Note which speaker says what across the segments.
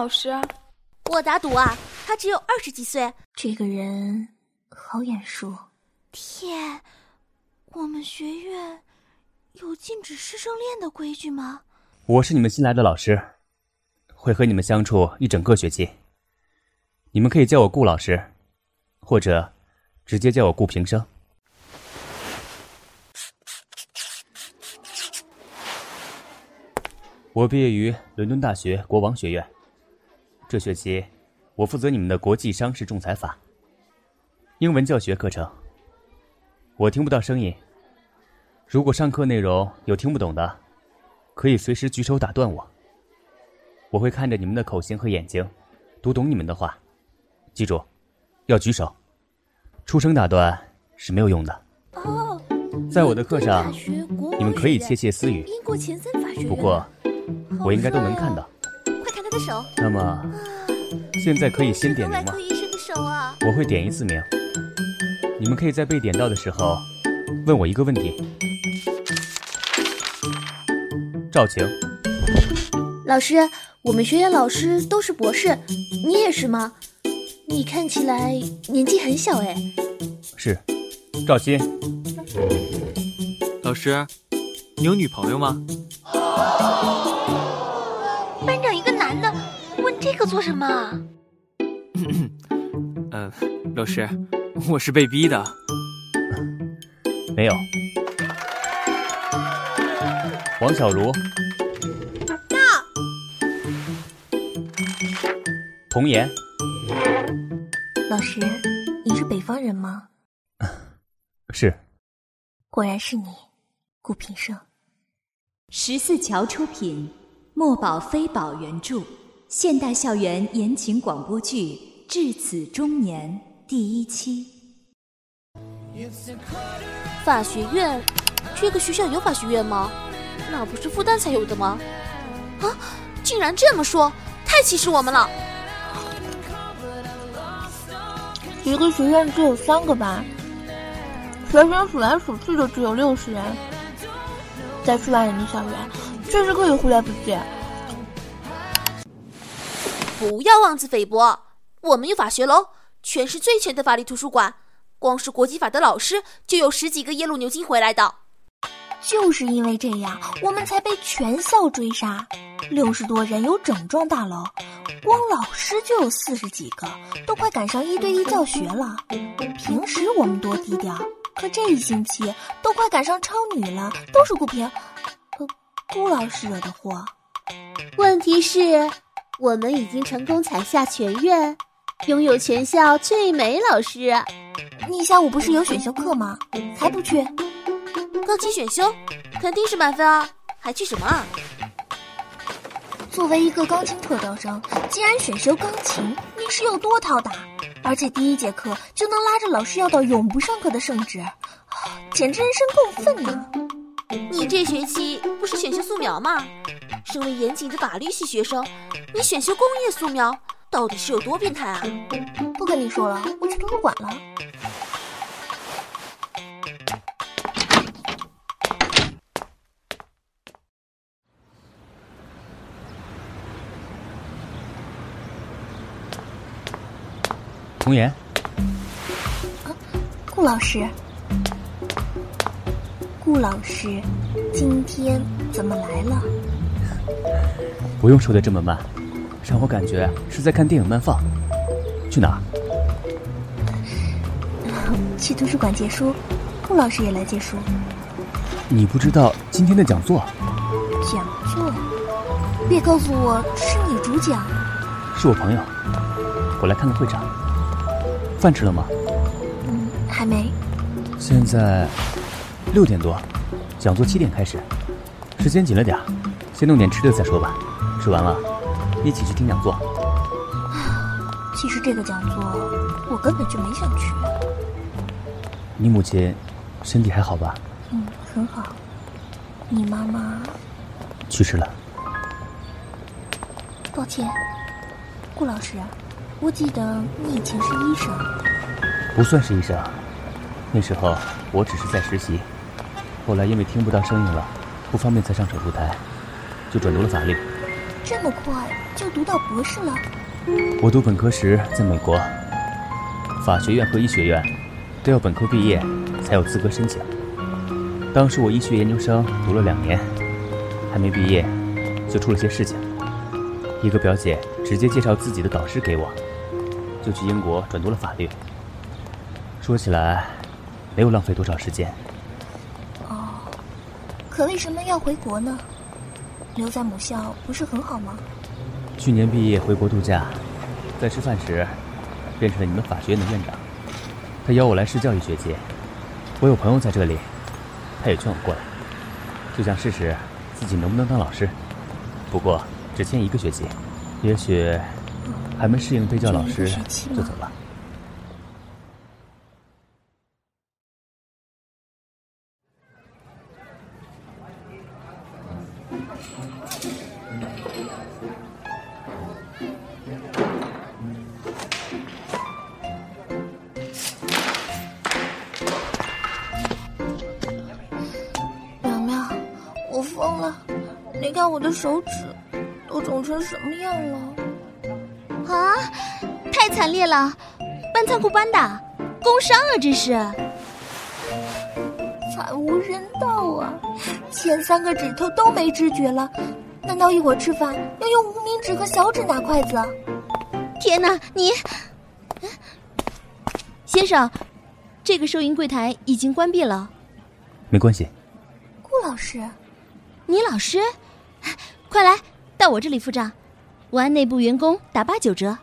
Speaker 1: 老师，
Speaker 2: 我打赌啊，他只有二十几岁。
Speaker 3: 这个人好眼熟。
Speaker 2: 天，我们学院有禁止师生恋的规矩吗？
Speaker 4: 我是你们新来的老师，会和你们相处一整个学期。你们可以叫我顾老师，或者直接叫我顾平生。我毕业于伦敦大学国王学院。这学期，我负责你们的国际商事仲裁法英文教学课程。我听不到声音，如果上课内容有听不懂的，可以随时举手打断我。我会看着你们的口型和眼睛，读懂你们的话。记住，要举手，出声打断是没有用的。
Speaker 2: 哦，
Speaker 4: 在我的课上，你们可以窃窃私语。
Speaker 2: 英国前三法学院。
Speaker 4: 不过。我应该都能看到，那么，现在可以先点名吗？
Speaker 2: 外科医生的手啊！
Speaker 4: 我会点一次名，你们可以在被点到的时候问我一个问题。赵晴，
Speaker 3: 老师，我们学院老师都是博士，你也是吗？你看起来年纪很小哎。
Speaker 4: 是，赵鑫。
Speaker 5: 老师，你有女朋友吗？
Speaker 2: 班长这个做什么？
Speaker 5: 嗯，老师，我是被逼的。
Speaker 4: 没有。王小茹。
Speaker 2: 到。
Speaker 4: 童言。
Speaker 3: 老师，你是北方人吗？
Speaker 4: 是。
Speaker 3: 果然是你，顾平生。
Speaker 6: 十四桥出品，墨宝非宝原著，现代校园言情广播剧《至此中年》第一期。
Speaker 2: 法学院，这个学校有法学院吗？那不是复旦才有的吗？啊，竟然这么说，太歧视我们了！
Speaker 3: 一个学院只有三个班，学生数来数去就只有六十人。在数万人的校园，确实可以忽略不计。
Speaker 2: 不要妄自菲薄，我们有法学楼，全市最全的法律图书馆，光是国际法的老师就有十几个耶鲁牛津回来的。
Speaker 3: 就是因为这样，我们才被全校追杀。六十多人有整幢大楼，光老师就有四十几个，都快赶上一对一教学了。平时我们多低调。可这一星期都快赶上超女了，都是顾平，呃，顾老师惹的祸。
Speaker 7: 问题是，我们已经成功踩下全院，拥有全校最美老师。
Speaker 3: 你下午不是有选修课吗？还不去？
Speaker 2: 钢琴选修，肯定是满分啊！还去什么啊？
Speaker 3: 作为一个钢琴特招生，竟然选修钢琴，你是有多讨打？而且第一节课就能拉着老师要到永不上课的圣旨，简直人神共愤呐！
Speaker 2: 你这学期不是选修素描吗？身为严谨的法律系学生，你选修工业素描，到底是有多变态啊？
Speaker 3: 不跟你说了，我去图书馆了。
Speaker 4: 童言，
Speaker 3: 啊，顾老师，顾老师，今天怎么来了？
Speaker 4: 不用说的这么慢，让我感觉是在看电影慢放。去哪？
Speaker 3: 去图书馆借书。顾老师也来借书。
Speaker 4: 你不知道今天的讲座？
Speaker 3: 讲座？别告诉我是你主讲。
Speaker 4: 是我朋友，我来看看会场。饭吃了吗？
Speaker 3: 嗯，还没。
Speaker 4: 现在六点多，讲座七点开始，时间紧了点先弄点吃的再说吧。吃完了，一起去听讲座。
Speaker 3: 其实这个讲座我根本就没想去。
Speaker 4: 你母亲身体还好吧？
Speaker 3: 嗯，很好。你妈妈
Speaker 4: 去世了。
Speaker 3: 抱歉，顾老师。我记得你以前是医生，
Speaker 4: 不算是医生。那时候我只是在实习，后来因为听不到声音了，不方便再上手术台，就转读了法律。
Speaker 3: 这么快就读到博士了？
Speaker 4: 我读本科时在美国，法学院和医学院都要本科毕业才有资格申请。当时我医学研究生读了两年，还没毕业就出了些事情。一个表姐直接介绍自己的导师给我，就去英国转读了法律。说起来，没有浪费多少时间。
Speaker 3: 哦，可为什么要回国呢？留在母校不是很好吗？
Speaker 4: 去年毕业回国度假，在吃饭时认识了你们法学院的院长，他邀我来试教一学期。我有朋友在这里，他也劝我过来，就想试试自己能不能当老师。不过只签一个学期，也许还没适应被叫老师就走了。
Speaker 7: 搬仓库搬的，工伤啊，这是！
Speaker 3: 惨无人道啊！前三个指头都没知觉了，难道一会儿吃饭要用无名指和小指拿筷子？
Speaker 7: 天哪，你，先生，这个收银柜台已经关闭了。
Speaker 4: 没关系，
Speaker 3: 顾老师，
Speaker 7: 你老师，快来到我这里付账，我按内部员工打八九折。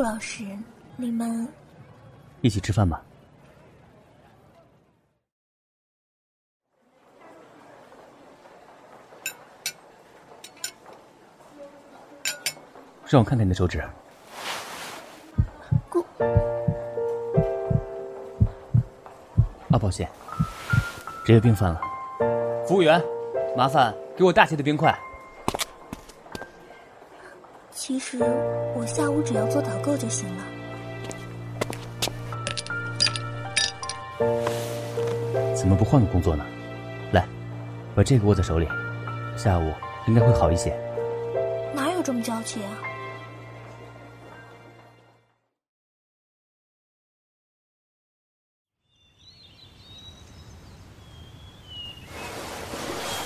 Speaker 3: 顾老师，你们
Speaker 4: 一起吃饭吧。让我看看你的手指。
Speaker 3: 顾
Speaker 4: 啊，抱歉，职业病犯了。服务员，麻烦给我大些的冰块。
Speaker 3: 其实我下午只要做导购就行了。
Speaker 4: 怎么不换个工作呢？来，把这个握在手里，下午应该会好一些。
Speaker 3: 哪有这么娇气啊？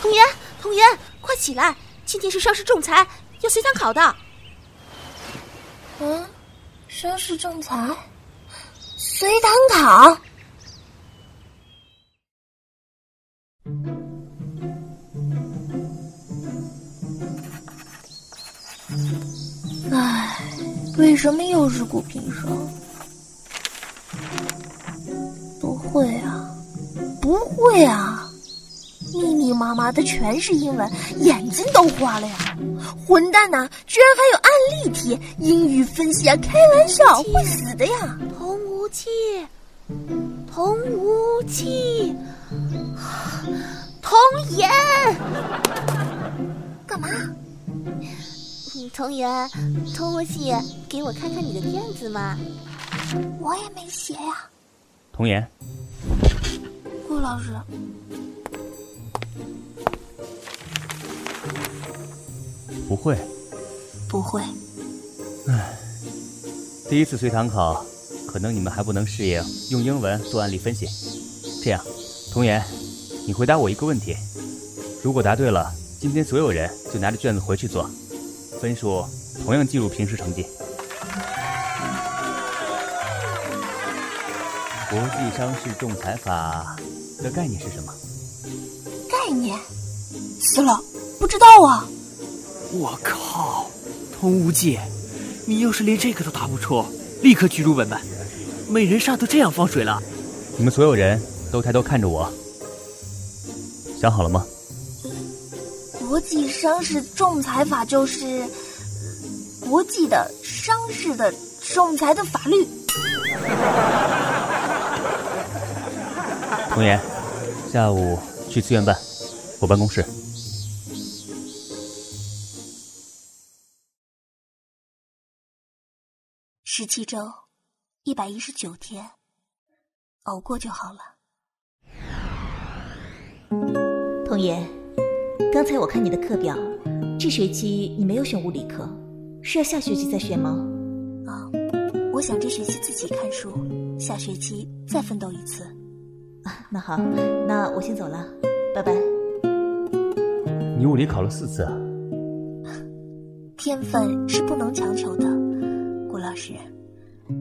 Speaker 2: 童言，童言，快起来！今天是上市仲裁，要随堂考的。
Speaker 3: 嗯，商事仲裁，随堂考。唉，为什么又是古平生？不会啊，不会啊！密密麻麻的全是英文，眼睛都花了呀！混蛋呐、居然还有案例题，英语分析啊！开玩笑，会死的呀！
Speaker 2: 童无忌，童无忌，童言，
Speaker 3: 干嘛？
Speaker 2: 嗯，童言，童无忌，给我看看你的卷子嘛。
Speaker 3: 我也没写呀。
Speaker 4: 童言，
Speaker 3: 顾老师，
Speaker 4: 不会。
Speaker 3: 不会，
Speaker 4: 第一次随堂考，可能你们还不能适应用英文做案例分析。这样，童言，你回答我一个问题，如果答对了，今天所有人就拿着卷子回去做，分数同样计入平时成绩。国际商事仲裁法的概念是什么？
Speaker 3: 概念，死了，不知道啊。
Speaker 5: 我靠，童无忌，你要是连这个都答不出，立刻驱逐本本。美人煞都这样放水了，
Speaker 4: 你们所有人都抬头看着我，想好了吗？
Speaker 3: 国际商事仲裁法就是国际的商事的仲裁的法律。
Speaker 4: 童言，下午去资源办，我办公室。
Speaker 3: 十七周，一百一十九天，熬过就好了。
Speaker 6: 童言，刚才我看你的课表，这学期你没有选物理课，是要下学期再选吗？
Speaker 3: 啊，我想这学期自己看书，下学期再奋斗一次。
Speaker 6: 啊，那好，那我先走了，拜拜。
Speaker 4: 你物理考了四次啊？
Speaker 3: 天分是不能强求的，顾老师，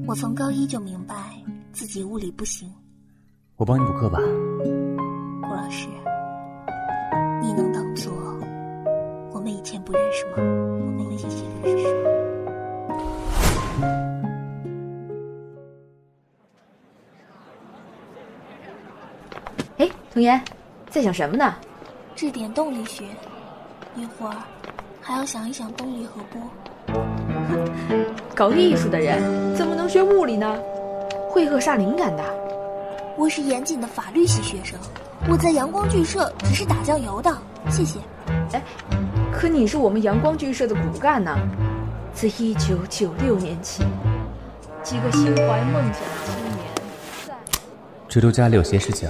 Speaker 3: 我从高一就明白自己物理不行。
Speaker 4: 我帮你补课吧。
Speaker 3: 顾老师，你能当做我们以前不认识吗？我们以前认识吗？
Speaker 1: 哎，童言，在想什么呢？
Speaker 3: 质点动力学，一会儿还要想一想动力和波。
Speaker 1: 搞艺术的人怎么能学物理呢？会扼杀灵感的。
Speaker 3: 我是严谨的法律系学生，我在阳光剧社只是打酱油的。谢谢。
Speaker 1: 哎，可你是我们阳光剧社的骨干呢。自一九九六年起，几个心怀梦想的青年在。
Speaker 4: 这周家里有些事情，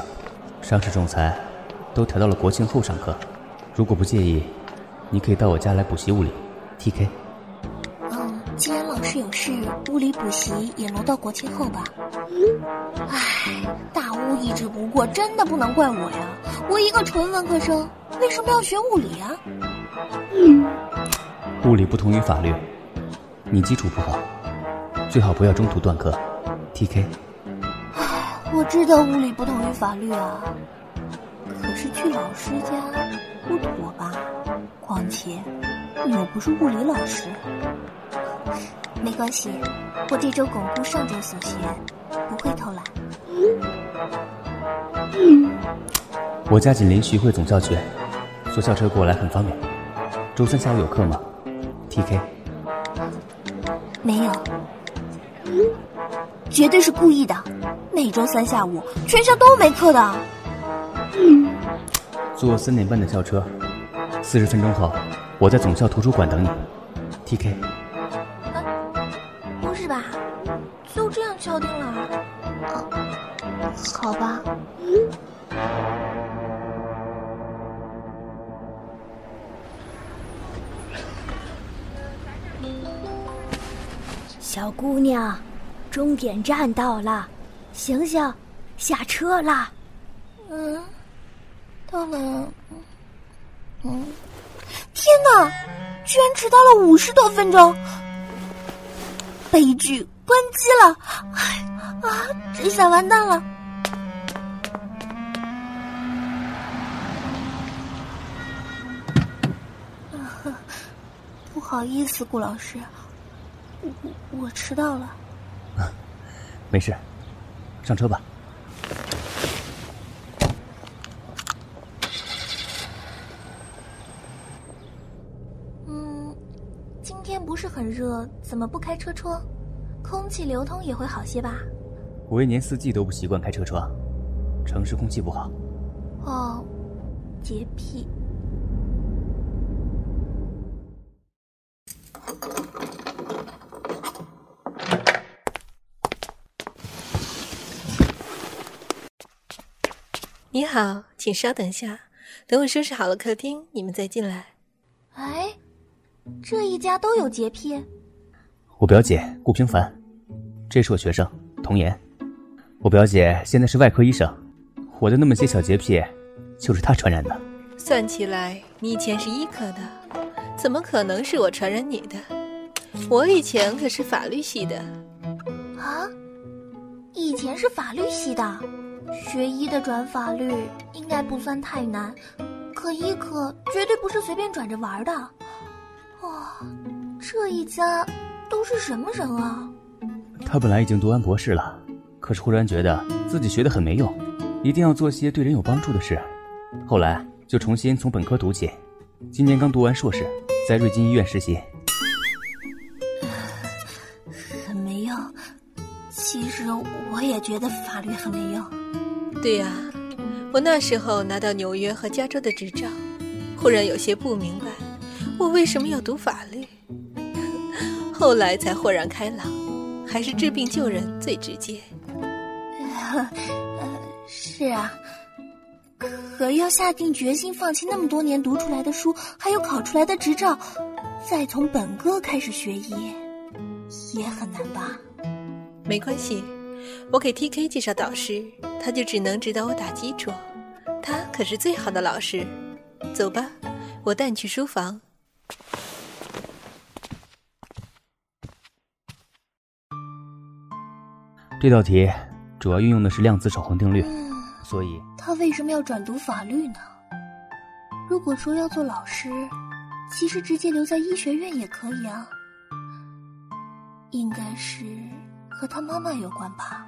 Speaker 4: 上市仲裁都调到了国庆后上课。如果不介意，你可以到我家来补习物理，TK。
Speaker 3: 老师有事，物理补习也挪到国庆后吧。唉，大巫一直不过，真的不能怪我呀。我一个纯文科生，为什么要学物理啊？
Speaker 4: 物理不同于法律，你基础不好，最好不要中途断课，TK。
Speaker 3: 唉，我知道物理不同于法律啊，可是去老师家不妥吧？况且你又不是物理老师。没关系，我这周巩固上周所学，不会偷懒。
Speaker 4: 我家紧邻徐汇总校区，坐校车过来很方便。周三下午有课吗？TK。
Speaker 3: 没有，绝对是故意的。每周三下午全校都没课的。
Speaker 4: 坐三点半的校车，四十分钟后我在总校图书馆等你，TK。
Speaker 8: 终点站到了，醒醒，下车啦！
Speaker 3: 嗯，到了。嗯，天哪，居然迟到了五十多分钟！悲剧，关机了！哎啊，这下完蛋了！不好意思，顾老师，我我迟到了。
Speaker 4: 没事，上车吧。
Speaker 3: 嗯，今天不是很热，怎么不开车窗？空气流通也会好些吧？
Speaker 4: 我一年四季都不习惯开车窗，城市空气不好。
Speaker 3: 哦，洁癖。
Speaker 9: 你好，请稍等一下，等我收拾好了客厅，你们再进来。
Speaker 3: 哎，这一家都有洁癖。
Speaker 4: 我表姐顾平凡，这是我学生童言。我表姐现在是外科医生，我的那么些小洁癖，就是她传染的。
Speaker 9: 算起来，你以前是医科的，怎么可能是我传染你的？我以前可是法律系的。
Speaker 3: 啊，以前是法律系的，学医的转法律应该不算太难，可医科绝对不是随便转着玩的。哇，这一家都是什么人啊？
Speaker 4: 他本来已经读完博士了，可是忽然觉得自己学的很没用，一定要做些对人有帮助的事，后来就重新从本科读起。今年刚读完硕士，在瑞金医院实习。
Speaker 3: 觉得法律很没用。
Speaker 9: 对呀、我那时候拿到纽约和加州的执照，忽然有些不明白，我为什么要读法律。后来才豁然开朗，还是治病救人最直接。
Speaker 3: 呃，是啊，可可要下定决心放弃那么多年读出来的书，还有考出来的执照，再从本科开始学医，也很难吧？
Speaker 9: 没关系，我给 TK 介绍导师，他就只能指导我打基础，他可是最好的老师。走吧，我带你去书房。
Speaker 4: 这道题主要运用的是量子守恒定律，所以
Speaker 3: 他为什么要转读法律呢？如果说要做老师，其实直接留在医学院也可以啊。应该是和他妈妈有关吧？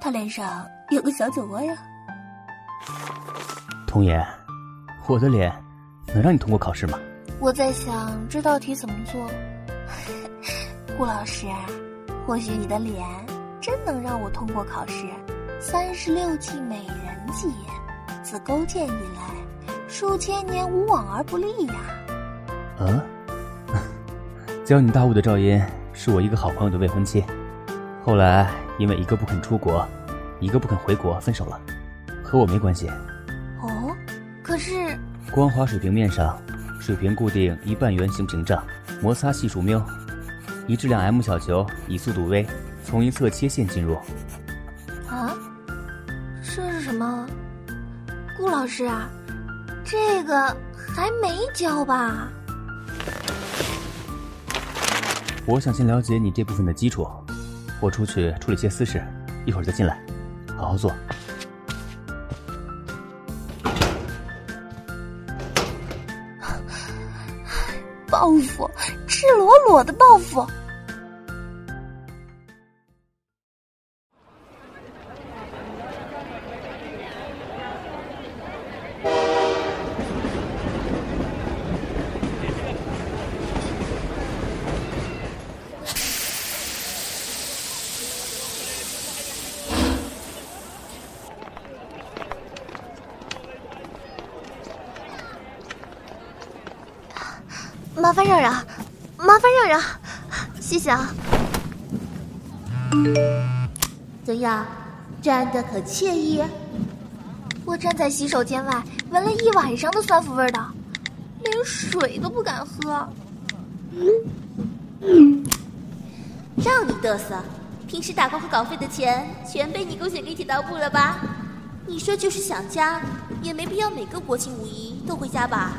Speaker 3: 他脸上有个小酒窝呀。
Speaker 4: 童言，我的脸能让你通过考试吗？
Speaker 3: 我在想这道题怎么做。顾老师。或许你的脸真能让我通过考试。三十六计，美人计，自勾践以来，数千年无往而不利呀。
Speaker 4: 嗯，教你大雾的赵音是我一个好朋友的未婚妻，后来因为一个不肯出国，一个不肯回国分手了，和我没关系。
Speaker 3: 哦，可是
Speaker 4: 光滑水平面上，水平固定一半圆形屏障，摩擦系数缪。一质量 m 小球以速度 v 从一侧切线进入。
Speaker 3: 啊，这是什么？顾老师啊，这个还没教吧？
Speaker 4: 我想先了解你这部分的基础，我出去处理些私事，一会儿再进来，好好做。
Speaker 3: 报复，赤裸裸的报复。麻烦让让，麻烦让让，谢谢啊。
Speaker 7: 怎样，站的可惬意？
Speaker 3: 我站在洗手间外，闻了一晚上的酸腐味道，连水都不敢喝。
Speaker 2: 让你嘚瑟，平时打工和稿费的钱全被你勾选给铁道部了吧？你说就是想家，也没必要每个国庆五一都回家吧？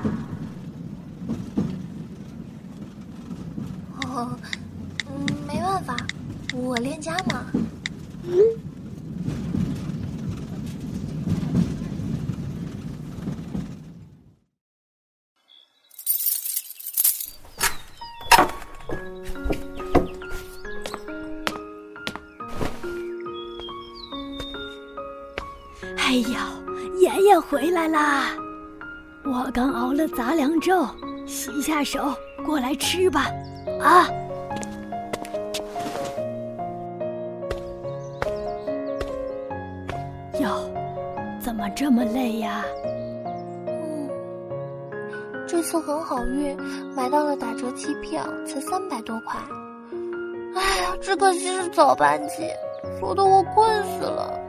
Speaker 8: 回来啦！我刚熬了杂粮粥，洗下手，过来吃吧。啊！哟，怎么这么累呀？
Speaker 3: 嗯，这次很好运，买到了打折机票，才三百多块。哎呀，只可惜是早班机，说的我困死了。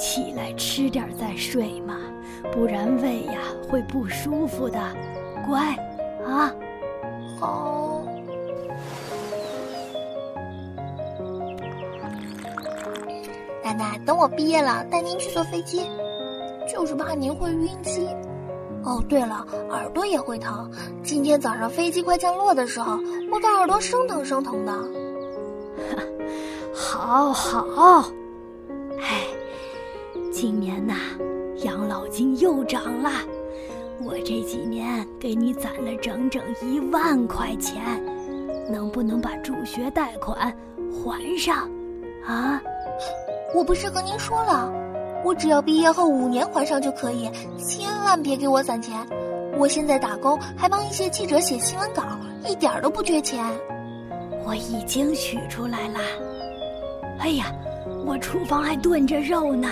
Speaker 8: 嗨，起来吃点再睡嘛，不然胃呀会不舒服的。乖，啊。
Speaker 3: 好，奶奶，等我毕业了，带您去坐飞机，就是怕您会晕机。哦，对了，耳朵也会疼。今天早上飞机快降落的时候，我的耳朵生疼生疼的。
Speaker 8: 好 好，哎，今年呐，养老金又涨了。我这几年给你攒了整整一万块钱，能不能把助学贷款还上？啊！
Speaker 3: 我不是和您说了，我只要毕业后五年还上就可以，千万别给我攒钱。我现在打工，还帮一些记者写新闻稿，一点都不缺钱。
Speaker 8: 我已经取出来了。哎呀，我厨房还炖着肉呢，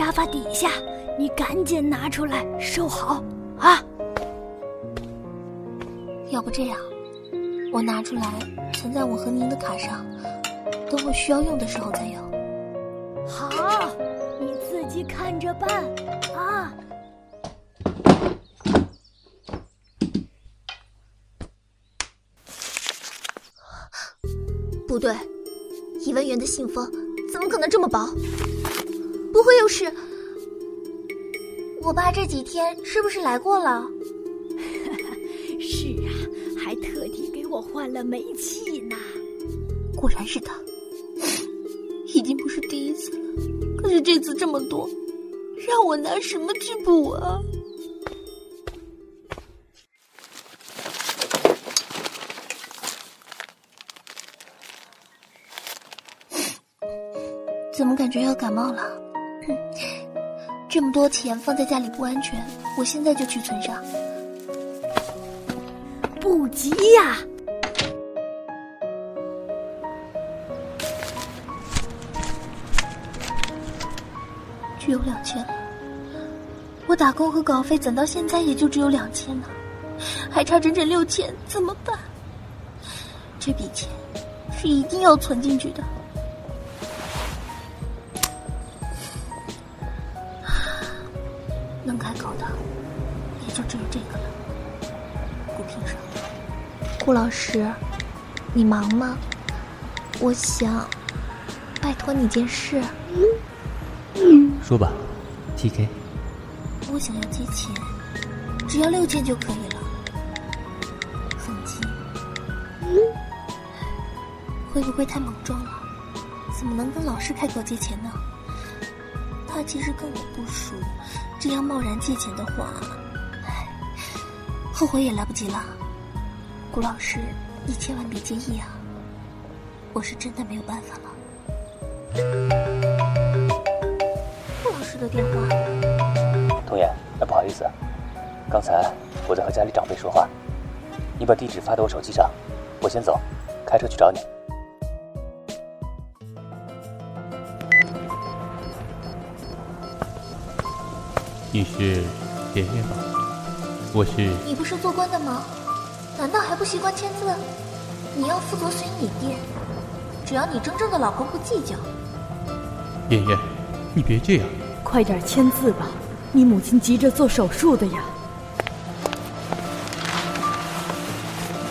Speaker 8: 沙发底下。你赶紧拿出来收好啊！
Speaker 3: 要不这样，我拿出来存在我和您的卡上，等我需要用的时候再用。
Speaker 8: 好，你自己看着办啊！
Speaker 3: 不对，一万元的信封怎么可能这么薄？不会又是……我爸这几天是不是来过了？
Speaker 8: 是啊，还特地给我换了煤气呢。
Speaker 3: 果然是他，已经不是第一次了。可是这次这么多，让我拿什么去补啊？怎么感觉要感冒了？这么多钱放在家里不安全，我现在就去存上。
Speaker 8: 不急呀。
Speaker 3: 只有两千了，我打工和稿费攒到现在也就只有两千呢，还差整整六千，怎么办？这笔钱是一定要存进去的。顾老师，你忙吗？我想拜托你件事。
Speaker 4: 说吧，T.K。
Speaker 3: 我想要借钱，只要六千就可以了。会不会太莽撞了？怎么能跟老师开口借钱呢？他其实跟我不熟，这样贸然借钱的话，后悔也来不及了。顾老师，你千万别介意啊，我是真的没有办法了。顾老师的电话，
Speaker 4: 童言，那不好意思，刚才我在和家里长辈说话，你把地址发到我手机上，我先走，开车去找你。
Speaker 10: 你是爷爷吗？我是。
Speaker 3: 你不是做官的吗？难道还不习惯签字？你要负责随你爹，只要你真正的老公不计较。
Speaker 10: 爷爷，你别这样。
Speaker 8: 快点签字吧，你母亲急着做手术的呀！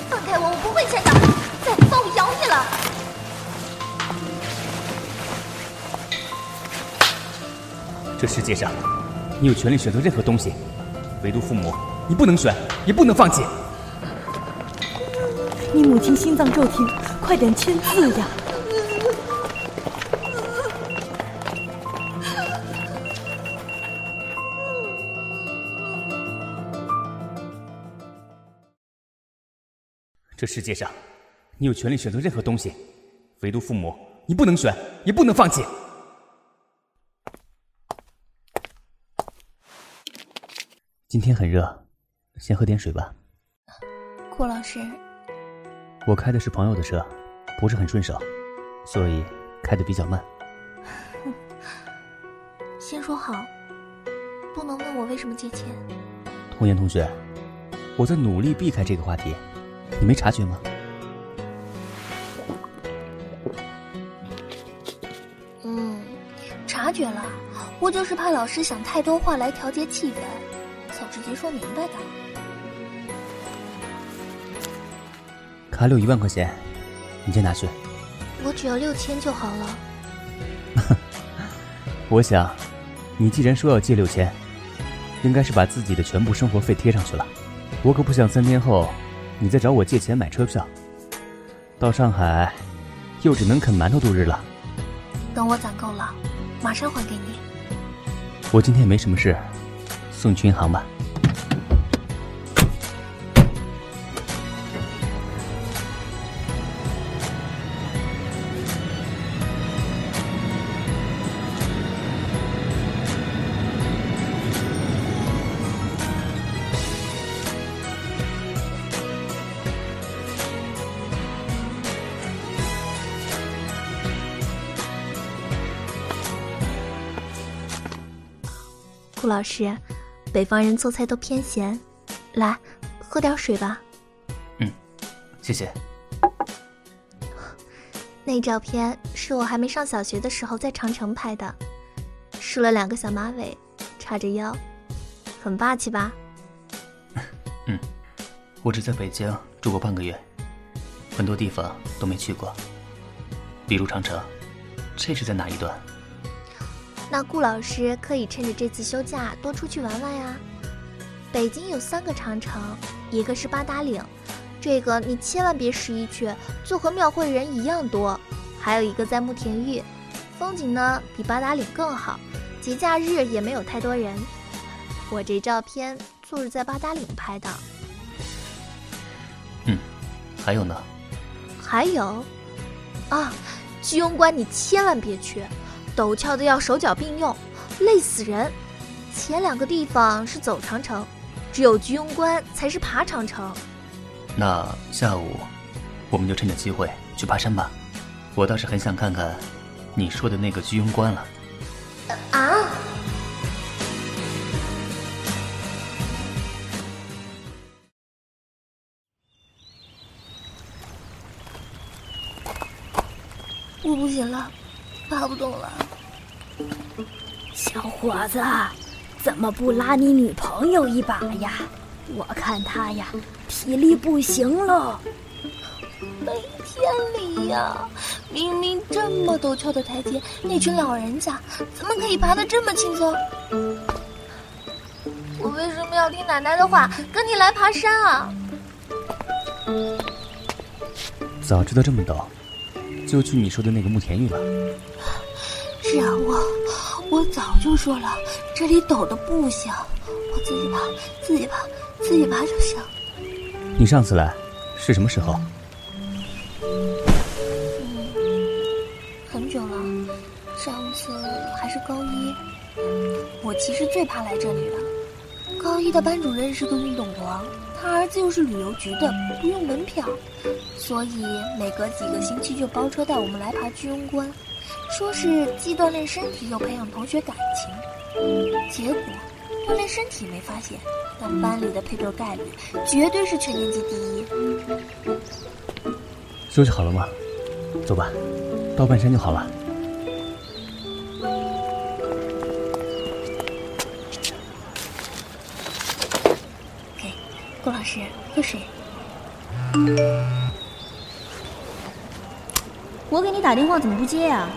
Speaker 3: 放开我，我不会签的！再不放，我咬你了！
Speaker 4: 这世界上，你有权利选择任何东西，唯独父母，你不能选，也不能放弃。
Speaker 8: 你母亲心脏骤停，快点签字呀！
Speaker 4: 这世界上，你有权利选择任何东西，唯独父母，你不能选，也不能放弃。今天很热，先喝点水吧。
Speaker 3: 顾老师，
Speaker 4: 我开的是朋友的车，不是很顺手，所以开的比较慢。
Speaker 3: 先说好，不能问我为什么借钱。
Speaker 4: 童言同学，我在努力避开这个话题。你没察觉吗？
Speaker 3: 嗯，察觉了。我就是怕老师想太多话来调节气氛，想直接说明白的。
Speaker 4: 卡里有一万块钱，你先拿去。
Speaker 3: 我只要六千就好了。
Speaker 4: 我想，你既然说要借六千，应该是把自己的全部生活费贴上去了。我可不想三天后。你再找我借钱买车票，到上海又只能啃馒头度日了。
Speaker 3: 等我攒够了，马上还给你。
Speaker 4: 我今天没什么事，送去银行吧。
Speaker 3: 老师，北方人做菜都偏咸，来喝点水吧。
Speaker 4: 嗯，谢谢。
Speaker 3: 那照片是我还没上小学的时候在长城拍的，梳了两个小马尾，叉着腰，很霸气吧？
Speaker 4: 嗯，我只在北京住过半个月，很多地方都没去过，比如长城，这是在哪一段？
Speaker 3: 那顾老师可以趁着这次休假多出去玩玩呀。北京有三个长城，一个是八达岭，这个你千万别十一去，就和庙会人一样多。还有一个在慕田峪，风景呢比八达岭更好，节假日也没有太多人。我这照片就是在八达岭拍的。
Speaker 4: 嗯，还有呢？
Speaker 3: 还有，啊，居庸关你千万别去。陡峭的要手脚并用，累死人。前两个地方是走长城，只有居庸关才是爬长城。
Speaker 4: 那下午我们就趁着机会去爬山吧。我倒是很想看看你说的那个居庸关了。
Speaker 3: 啊！我不行了。爬不动了，
Speaker 8: 小伙子，怎么不拉你女朋友一把呀？我看她呀，体力不行了。
Speaker 3: 没天理呀！明明这么陡峭的台阶，那群老人家怎么可以爬得这么轻松？我为什么要听奶奶的话，跟你来爬山啊？
Speaker 4: 早知道这么陡，就去你说的那个慕田峪了。
Speaker 3: 是啊，我我早就说了，这里陡的不行，我自己爬，自己爬，自己爬就行。
Speaker 4: 你上次来是什么时候？
Speaker 3: 嗯，很久了，上次还是高一。我其实最怕来这里了。高一的班主任是个运动狂，他儿子又是旅游局的，不用门票，所以每隔几个星期就包车带我们来爬居庸关。说是既锻炼身体又培养同学感情，结果锻炼身体没发现，但班里的配对概率绝对是全年级第一。
Speaker 4: 休息好了吗？走吧，到半山就好了。
Speaker 3: 给，顾老师喝水。
Speaker 8: 我给你打电话怎么不接呀？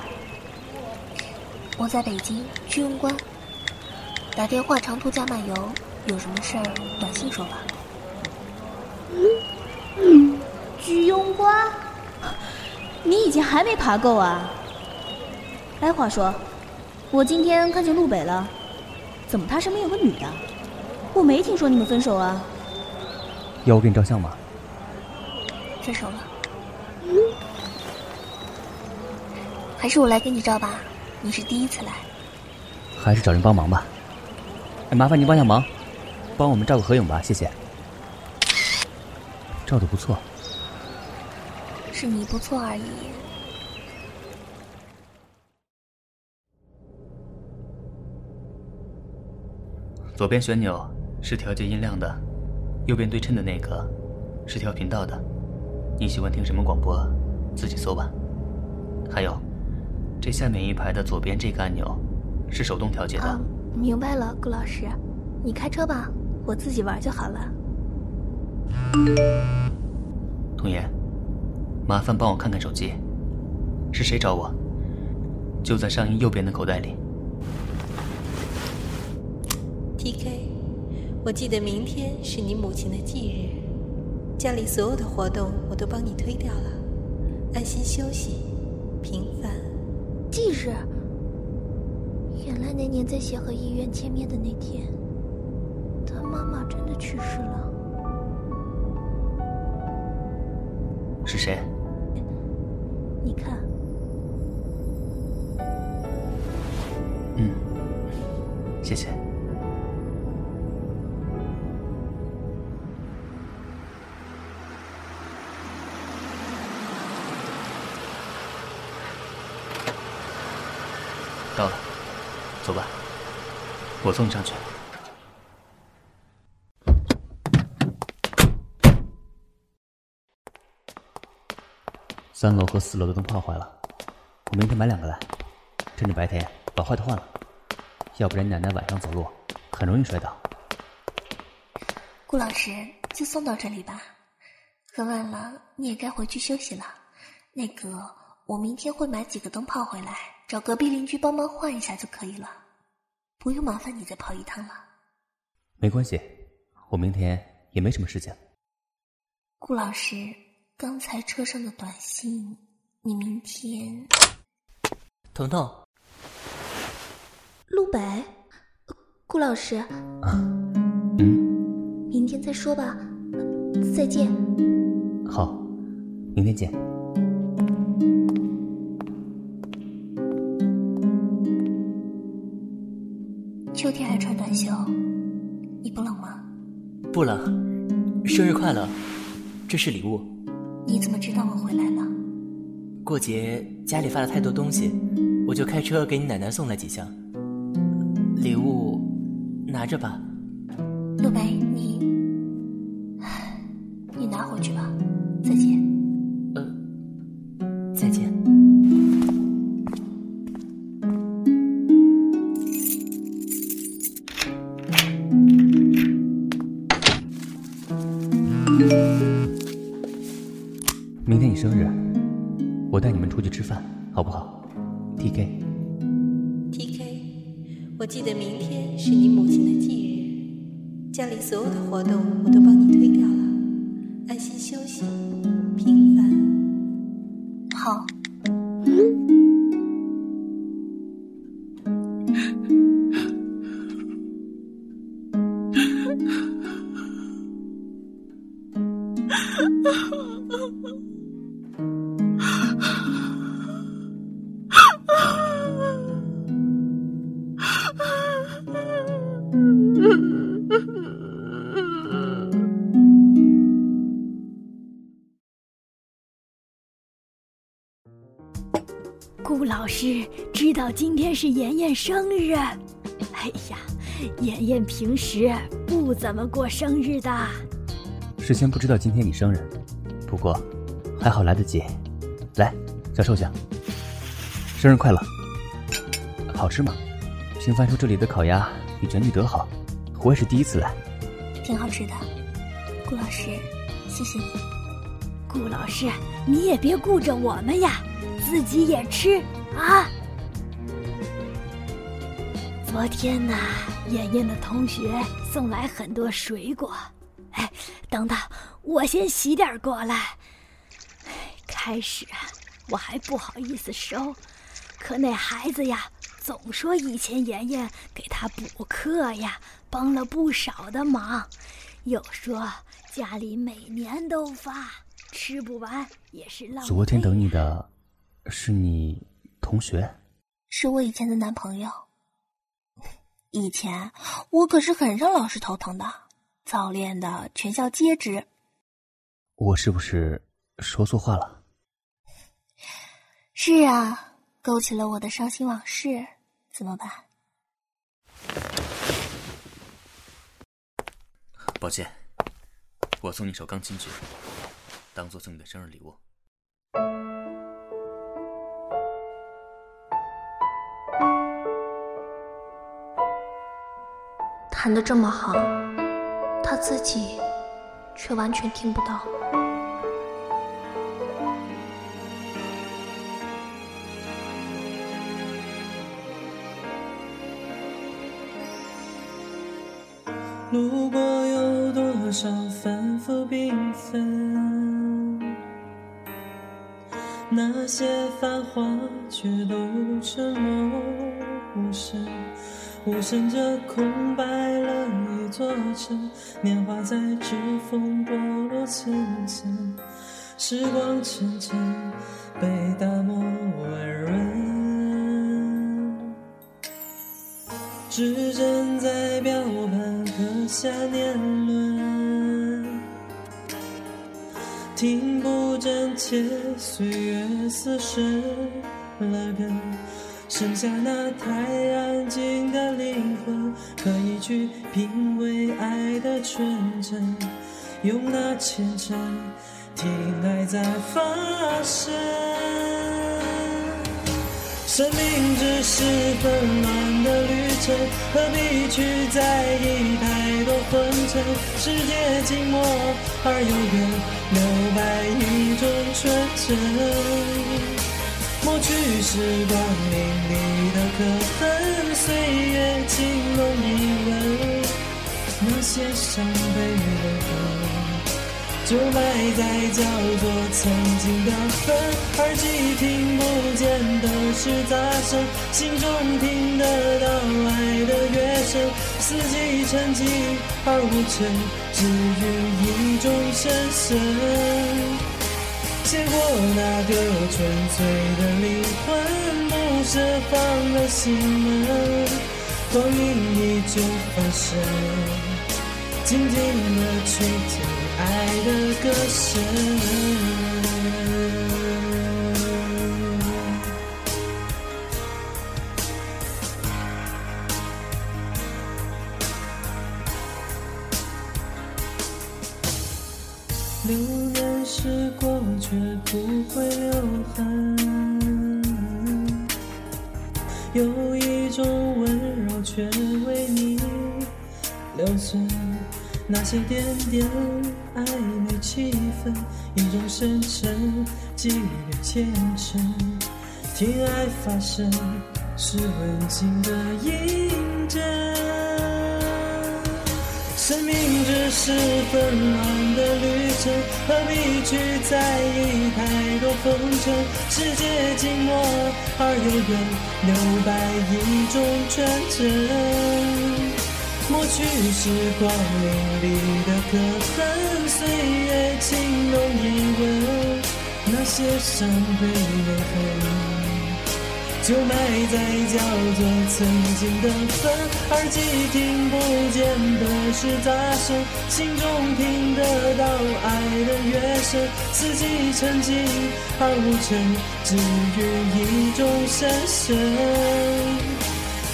Speaker 3: 我在北京居庸关，打电话长途加漫游，有什么事儿短信说吧。
Speaker 8: 居庸关，你以前还没爬够啊？哎，话说，我今天看见路北了，怎么他身边有个女的？我没听说你们分手啊？
Speaker 4: 要我给你照相吗？
Speaker 3: 分手了。还是我来给你照吧。你是第一次来，
Speaker 4: 还是找人帮忙吧。哎，麻烦您帮下忙，帮我们照个合影吧，谢谢。照的不错，
Speaker 3: 是你不错而已。
Speaker 4: 左边旋钮是调节音量的，右边对称的那个是调频道的。你喜欢听什么广播，自己搜吧。还有。这下面一排的左边这个按钮，是手动调节的。
Speaker 3: 明白了，顾老师，你开车吧，我自己玩就好了。
Speaker 4: 童言，麻烦帮我看看手机，是谁找我？就在上衣右边的口袋里。
Speaker 9: T.K，我记得明天是你母亲的忌日，家里所有的活动我都帮你推掉了，安心休息，平凡。
Speaker 3: 忌日，原来那年在协和医院见面的那天，他妈妈真的去世了。
Speaker 4: 是谁？
Speaker 3: 你看。
Speaker 4: 嗯，谢谢。我送你上去。三楼和四楼的灯泡坏了，我明天买两个来，趁着白天把坏的换了。要不然奶奶晚上走路很容易摔倒。
Speaker 3: 顾老师，就送到这里吧，很晚了，你也该回去休息了。那个，我明天会买几个灯泡回来，找隔壁邻居帮忙换一下就可以了，不用麻烦你再跑一趟了。
Speaker 4: 没关系，我明天也没什么事情。
Speaker 3: 顾老师，刚才车上的短信，你明天？
Speaker 5: 彤彤，
Speaker 3: 陆北，顾老师，
Speaker 4: 嗯，
Speaker 3: 明天再说吧，再见。
Speaker 4: 好，明天见。
Speaker 3: 秋天还穿短袖，你不冷吗？
Speaker 5: 不冷，生日快乐，这是礼物。
Speaker 3: 你怎么知道我回来了？
Speaker 5: 过节家里发了太多东西，我就开车给你奶奶送了几箱。礼物，拿着吧。
Speaker 3: 陆北，你，你拿回去吧。再见。
Speaker 4: 我
Speaker 9: 记得明天是你母亲的忌日，家里所有的活动我都帮你推掉。
Speaker 8: 天是妍妍生日，哎呀，妍妍平时不怎么过生日的。
Speaker 4: 事先不知道今天你生日，不过还好来得及。来，小寿星，生日快乐！好吃吗？听翻说这里的烤鸭比全聚德好，我也是第一次来。
Speaker 3: 挺好吃的，顾老师，谢谢你。
Speaker 8: 顾老师，你也别顾着我们呀，自己也吃啊。昨天呢，妍妍的同学送来很多水果，哎，等等，我先洗点过来。开始我还不好意思收，可那孩子呀，总说以前妍妍给他补课呀，帮了不少的忙，又说家里每年都发，吃不完也是浪费。
Speaker 4: 昨天等你的，是你同学？
Speaker 3: 是我以前的男朋友。以前我可是很让老师头疼的，早恋的全校皆知。
Speaker 4: 我是不是说错话了？
Speaker 3: 是啊，勾起了我的伤心往事，怎么办？
Speaker 4: 抱歉，我送你首钢琴曲，当做送你的生日礼物。
Speaker 3: 弹的这么好，他自己却完全听不到。
Speaker 11: 路过有多少反复缤纷，那些繁华却都沉默无声，无声着空白了一座城，年华在指缝剥落层层，时光沉沉被打磨温润。指针在表盘刻下年轮，听不真切，岁月似生了根，剩下那太安静的灵魂，可以去品味爱的纯真，用那虔诚听爱在发生。生命只是纷乱的旅程，何必去在意太多昏沉？世界静默而又远，留白一种纯真。抹去时光淋漓的刻痕，岁月轻拢一吻，那些伤悲的痕。就埋在叫做曾经的坟，耳机听不见的是杂声，心中听得到爱的乐声。四季沉寂而无尘，只余一种深深。写过那个纯粹的灵魂，不舍放了心门，光阴依旧翻身。静静的去听爱的歌声，种温柔却为你留存。那些点点暧昧气氛，一种深沉，几缕虔诚。听爱发声，是温情的印证。生命只是纷乱的旅程，何必去在意太多风尘？世界静默而又远，留白一种纯真。抹去时光淋漓的刻痕，岁月轻浓一吻，那些伤悲泪痕，就埋在叫做曾经的坟。耳机听不见的是杂声，心中听得到爱的乐声。四季沉寂而无尘，只于一种深深。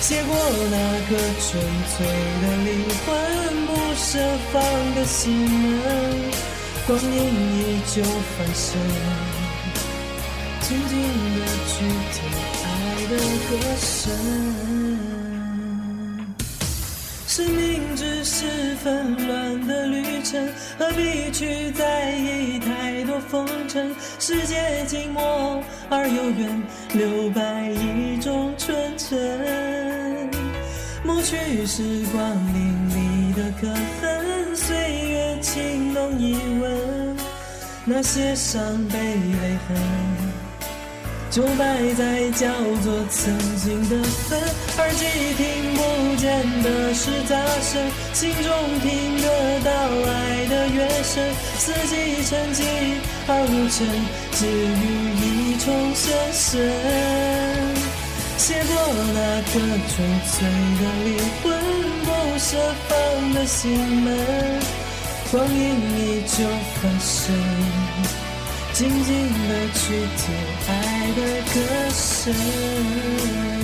Speaker 11: 写过那颗纯粹的灵魂，不设防的心门，光阴依旧翻身，静静的去听的歌声。生命只是纷乱的旅程，何必去在意太多风尘？世界静默而又远，留白一种纯真。抹去时光淋漓的刻痕，岁月轻浓一吻，那些伤悲泪痕。就埋在叫做曾经的坟，耳机听不见的是杂声，心中听得到爱的乐声。四季沉寂而无尘，只于一重深深。写过那颗纯粹的灵魂，不设防的心门，光阴依旧翻身。静静的去听爱的歌声。